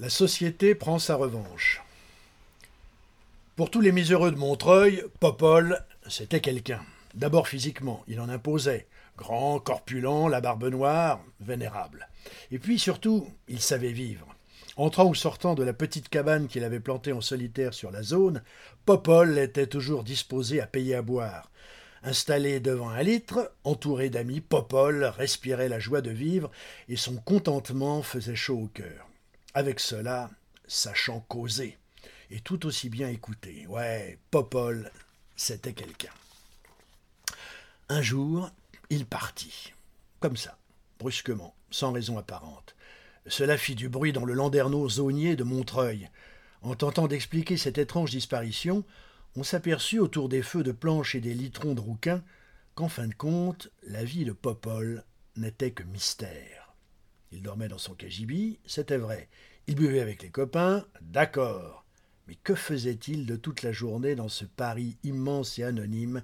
La société prend sa revanche. Pour tous les miséreux de Montreuil, Popol, c'était quelqu'un. D'abord physiquement, il en imposait. Grand, corpulent, la barbe noire, vénérable. Et puis surtout, il savait vivre. Entrant ou sortant de la petite cabane qu'il avait plantée en solitaire sur la zone, Popol était toujours disposé à payer à boire. Installé devant un litre, entouré d'amis, Popol respirait la joie de vivre et son contentement faisait chaud au cœur. Avec cela, sachant causer et tout aussi bien écouter. Ouais, Popol, c'était quelqu'un. Un jour, il partit, comme ça, brusquement, sans raison apparente. Cela fit du bruit dans le landerneau zonier de Montreuil. En tentant d'expliquer cette étrange disparition, on s'aperçut autour des feux de planches et des litrons de rouquin qu'en fin de compte, la vie de Popol n'était que mystère. Il dormait dans son cagibi, c'était vrai. Il buvait avec les copains, d'accord. Mais que faisait-il de toute la journée dans ce Paris immense et anonyme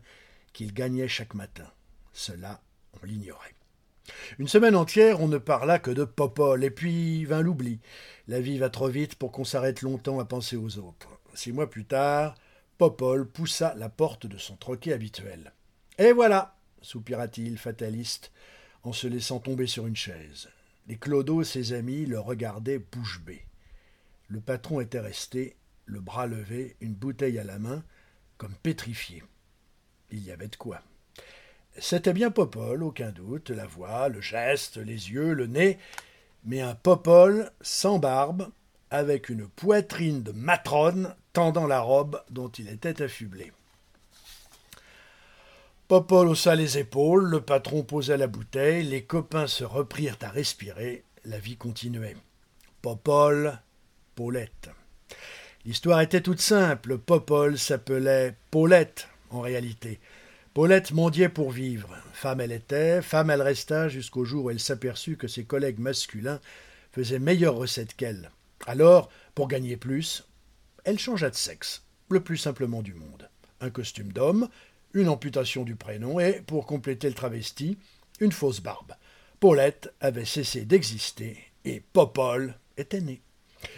qu'il gagnait chaque matin? Cela, on l'ignorait. Une semaine entière, on ne parla que de Popol, et puis vint l'oubli. La vie va trop vite pour qu'on s'arrête longtemps à penser aux autres. Six mois plus tard, Popol poussa la porte de son troquet habituel. Et voilà soupira-t-il, fataliste, en se laissant tomber sur une chaise. Les clodos, ses amis, le regardaient bouche bée. Le patron était resté, le bras levé, une bouteille à la main, comme pétrifié. Il y avait de quoi. C'était bien Popol, aucun doute, la voix, le geste, les yeux, le nez, mais un Popol sans barbe, avec une poitrine de matrone tendant la robe dont il était affublé. Popol haussa les épaules, le patron posa la bouteille, les copains se reprirent à respirer, la vie continuait. Popol, Paulette. L'histoire était toute simple, Popol s'appelait Paulette en réalité. Paulette mendiait pour vivre. Femme elle était, femme elle resta jusqu'au jour où elle s'aperçut que ses collègues masculins faisaient meilleure recette qu'elle. Alors, pour gagner plus, elle changea de sexe, le plus simplement du monde. Un costume d'homme, une amputation du prénom et, pour compléter le travesti, une fausse barbe. Paulette avait cessé d'exister et Popol était né.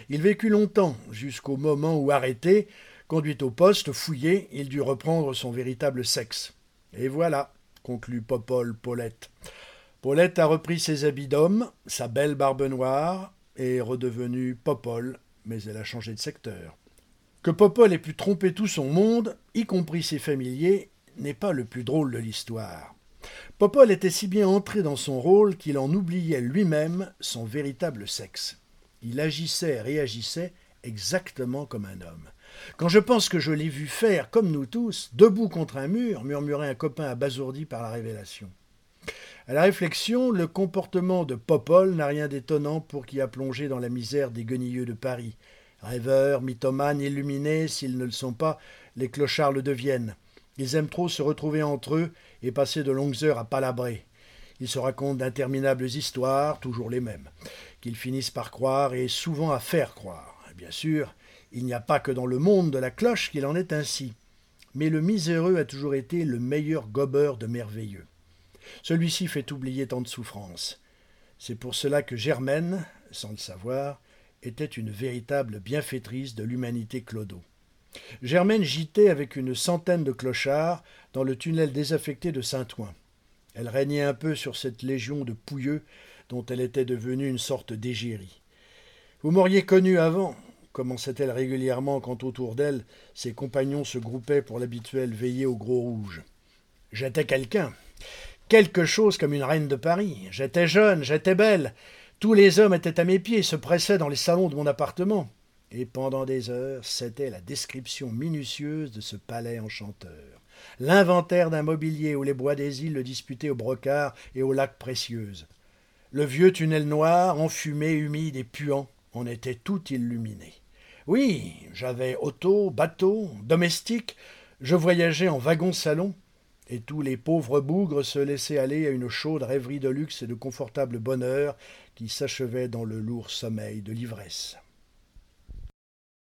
Il vécut longtemps, jusqu'au moment où, arrêté, conduit au poste, fouillé, il dut reprendre son véritable sexe. Et voilà, conclut Popol Paulette. Paulette a repris ses habits d'homme, sa belle barbe noire, et redevenue Popol, mais elle a changé de secteur. Que Popol ait pu tromper tout son monde, y compris ses familiers, n'est pas le plus drôle de l'histoire. Popol était si bien entré dans son rôle qu'il en oubliait lui-même son véritable sexe. Il agissait et réagissait exactement comme un homme. Quand je pense que je l'ai vu faire, comme nous tous, debout contre un mur, murmurait un copain abasourdi par la révélation. À la réflexion, le comportement de Popol n'a rien d'étonnant pour qui a plongé dans la misère des guenilleux de Paris. Rêveurs, mythomanes, illuminés, s'ils ne le sont pas, les clochards le deviennent. Ils aiment trop se retrouver entre eux et passer de longues heures à palabrer. Ils se racontent d'interminables histoires, toujours les mêmes, qu'ils finissent par croire et souvent à faire croire. bien sûr, il n'y a pas que dans le monde de la cloche qu'il en est ainsi. Mais le miséreux a toujours été le meilleur gobeur de merveilleux. Celui-ci fait oublier tant de souffrances. C'est pour cela que Germaine, sans le savoir, était une véritable bienfaitrice de l'humanité clodo. Germaine gitait avec une centaine de clochards dans le tunnel désaffecté de Saint-Ouen. Elle régnait un peu sur cette légion de pouilleux dont elle était devenue une sorte d'égérie. Vous m'auriez connu avant, commençait-elle régulièrement quand autour d'elle ses compagnons se groupaient pour l'habituel veillée au gros rouge. J'étais quelqu'un, quelque chose comme une reine de Paris. J'étais jeune, j'étais belle. Tous les hommes étaient à mes pieds, se pressaient dans les salons de mon appartement. Et pendant des heures, c'était la description minutieuse de ce palais enchanteur, l'inventaire d'un mobilier où les bois des îles le disputaient aux brocards et aux lacs précieuses. Le vieux tunnel noir, enfumé, humide et puant, en était tout illuminé. Oui, j'avais auto, bateau, domestique, je voyageais en wagon-salon, et tous les pauvres bougres se laissaient aller à une chaude rêverie de luxe et de confortable bonheur qui s'achevait dans le lourd sommeil de l'ivresse.